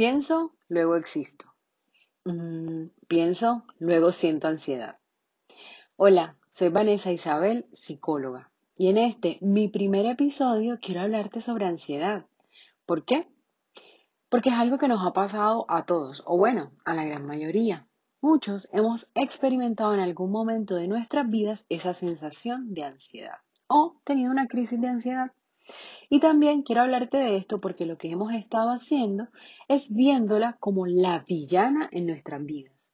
Pienso, luego existo. Mm, pienso, luego siento ansiedad. Hola, soy Vanessa Isabel, psicóloga, y en este, mi primer episodio, quiero hablarte sobre ansiedad. ¿Por qué? Porque es algo que nos ha pasado a todos, o bueno, a la gran mayoría. Muchos hemos experimentado en algún momento de nuestras vidas esa sensación de ansiedad o tenido una crisis de ansiedad. Y también quiero hablarte de esto porque lo que hemos estado haciendo es viéndola como la villana en nuestras vidas.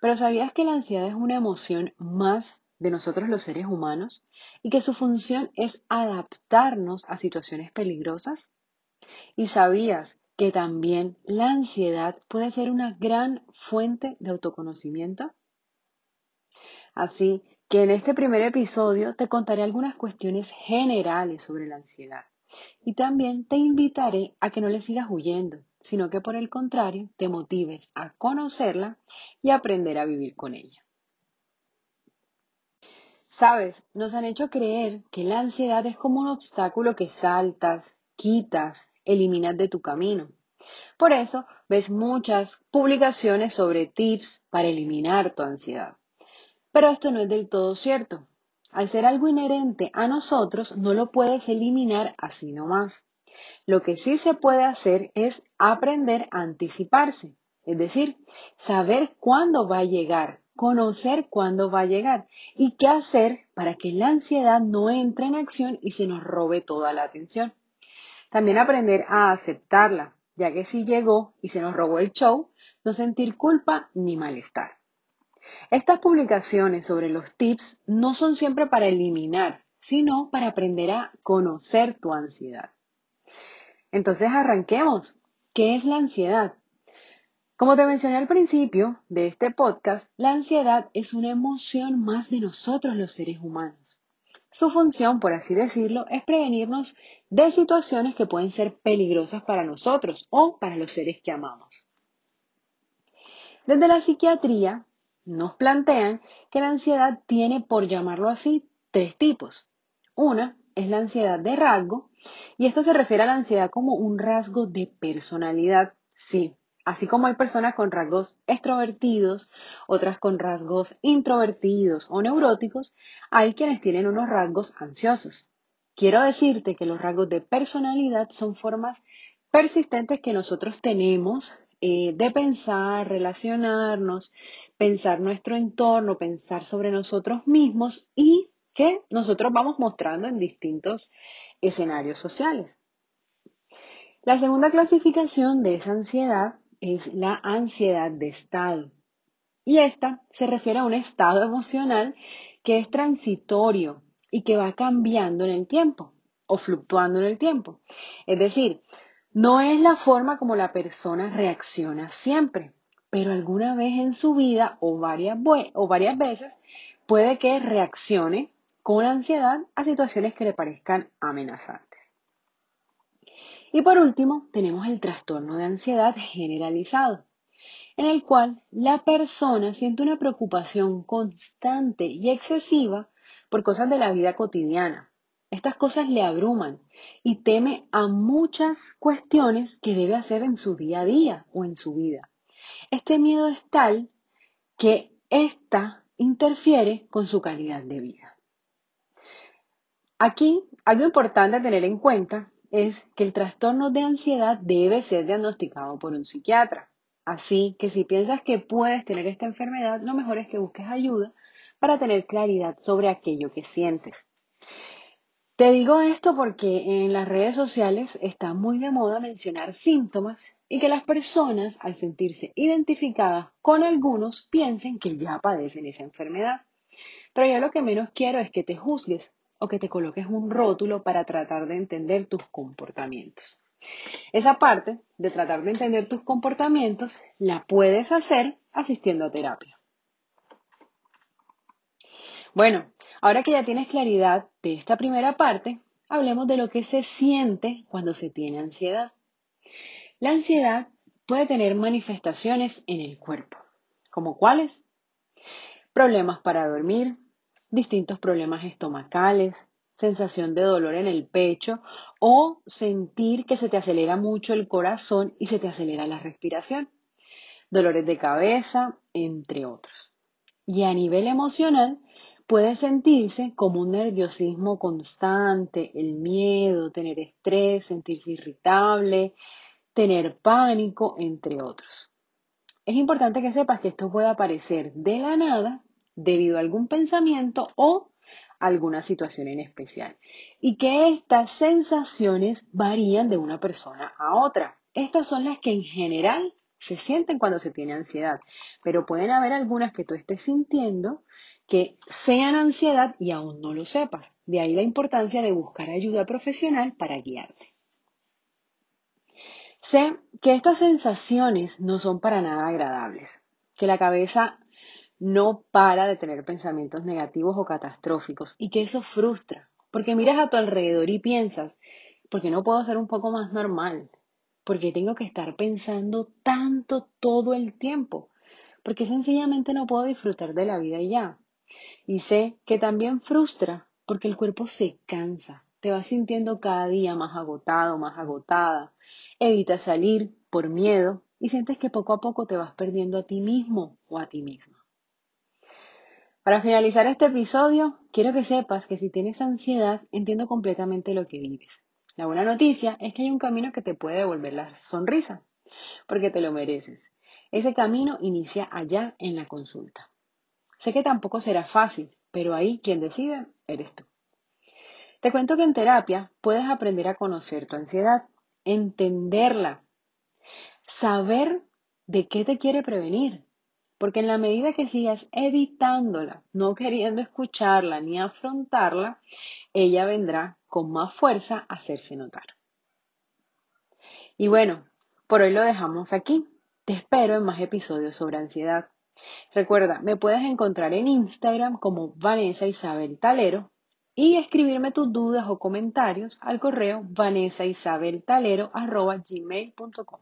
Pero ¿sabías que la ansiedad es una emoción más de nosotros los seres humanos y que su función es adaptarnos a situaciones peligrosas? ¿Y sabías que también la ansiedad puede ser una gran fuente de autoconocimiento? Así que en este primer episodio te contaré algunas cuestiones generales sobre la ansiedad y también te invitaré a que no le sigas huyendo, sino que por el contrario te motives a conocerla y aprender a vivir con ella. Sabes, nos han hecho creer que la ansiedad es como un obstáculo que saltas, quitas, eliminas de tu camino. Por eso ves muchas publicaciones sobre tips para eliminar tu ansiedad. Pero esto no es del todo cierto. Al ser algo inherente a nosotros, no lo puedes eliminar así nomás. Lo que sí se puede hacer es aprender a anticiparse, es decir, saber cuándo va a llegar, conocer cuándo va a llegar y qué hacer para que la ansiedad no entre en acción y se nos robe toda la atención. También aprender a aceptarla, ya que si llegó y se nos robó el show, no sentir culpa ni malestar. Estas publicaciones sobre los tips no son siempre para eliminar, sino para aprender a conocer tu ansiedad. Entonces arranquemos. ¿Qué es la ansiedad? Como te mencioné al principio de este podcast, la ansiedad es una emoción más de nosotros los seres humanos. Su función, por así decirlo, es prevenirnos de situaciones que pueden ser peligrosas para nosotros o para los seres que amamos. Desde la psiquiatría nos plantean que la ansiedad tiene, por llamarlo así, tres tipos. Una es la ansiedad de rasgo, y esto se refiere a la ansiedad como un rasgo de personalidad. Sí, así como hay personas con rasgos extrovertidos, otras con rasgos introvertidos o neuróticos, hay quienes tienen unos rasgos ansiosos. Quiero decirte que los rasgos de personalidad son formas persistentes que nosotros tenemos eh, de pensar, relacionarnos, pensar nuestro entorno, pensar sobre nosotros mismos y que nosotros vamos mostrando en distintos escenarios sociales. La segunda clasificación de esa ansiedad es la ansiedad de estado. Y esta se refiere a un estado emocional que es transitorio y que va cambiando en el tiempo o fluctuando en el tiempo. Es decir, no es la forma como la persona reacciona siempre, pero alguna vez en su vida o varias, o varias veces puede que reaccione con ansiedad a situaciones que le parezcan amenazantes. Y por último, tenemos el trastorno de ansiedad generalizado, en el cual la persona siente una preocupación constante y excesiva por cosas de la vida cotidiana. Estas cosas le abruman y teme a muchas cuestiones que debe hacer en su día a día o en su vida. Este miedo es tal que ésta interfiere con su calidad de vida. Aquí, algo importante a tener en cuenta es que el trastorno de ansiedad debe ser diagnosticado por un psiquiatra. Así que si piensas que puedes tener esta enfermedad, lo mejor es que busques ayuda para tener claridad sobre aquello que sientes. Te digo esto porque en las redes sociales está muy de moda mencionar síntomas y que las personas, al sentirse identificadas con algunos, piensen que ya padecen esa enfermedad. Pero yo lo que menos quiero es que te juzgues o que te coloques un rótulo para tratar de entender tus comportamientos. Esa parte de tratar de entender tus comportamientos la puedes hacer asistiendo a terapia. Bueno, ahora que ya tienes claridad de esta primera parte, hablemos de lo que se siente cuando se tiene ansiedad. La ansiedad puede tener manifestaciones en el cuerpo, como cuáles? Problemas para dormir, distintos problemas estomacales, sensación de dolor en el pecho o sentir que se te acelera mucho el corazón y se te acelera la respiración, dolores de cabeza, entre otros. Y a nivel emocional, puede sentirse como un nerviosismo constante, el miedo, tener estrés, sentirse irritable, tener pánico, entre otros. Es importante que sepas que esto puede aparecer de la nada debido a algún pensamiento o alguna situación en especial y que estas sensaciones varían de una persona a otra. Estas son las que en general se sienten cuando se tiene ansiedad, pero pueden haber algunas que tú estés sintiendo que sean ansiedad y aún no lo sepas. De ahí la importancia de buscar ayuda profesional para guiarte. Sé que estas sensaciones no son para nada agradables, que la cabeza no para de tener pensamientos negativos o catastróficos y que eso frustra, porque miras a tu alrededor y piensas, ¿por qué no puedo ser un poco más normal? ¿Por qué tengo que estar pensando tanto todo el tiempo? Porque sencillamente no puedo disfrutar de la vida y ya. Y sé que también frustra porque el cuerpo se cansa, te vas sintiendo cada día más agotado, más agotada, evitas salir por miedo y sientes que poco a poco te vas perdiendo a ti mismo o a ti misma. Para finalizar este episodio, quiero que sepas que si tienes ansiedad, entiendo completamente lo que vives. La buena noticia es que hay un camino que te puede devolver la sonrisa, porque te lo mereces. Ese camino inicia allá en la consulta. Sé que tampoco será fácil, pero ahí quien decide eres tú. Te cuento que en terapia puedes aprender a conocer tu ansiedad, entenderla, saber de qué te quiere prevenir, porque en la medida que sigas evitándola, no queriendo escucharla ni afrontarla, ella vendrá con más fuerza a hacerse notar. Y bueno, por hoy lo dejamos aquí. Te espero en más episodios sobre ansiedad. Recuerda, me puedes encontrar en Instagram como Vanessa Isabel Talero y escribirme tus dudas o comentarios al correo vanessaisabeltalero.gmail.com.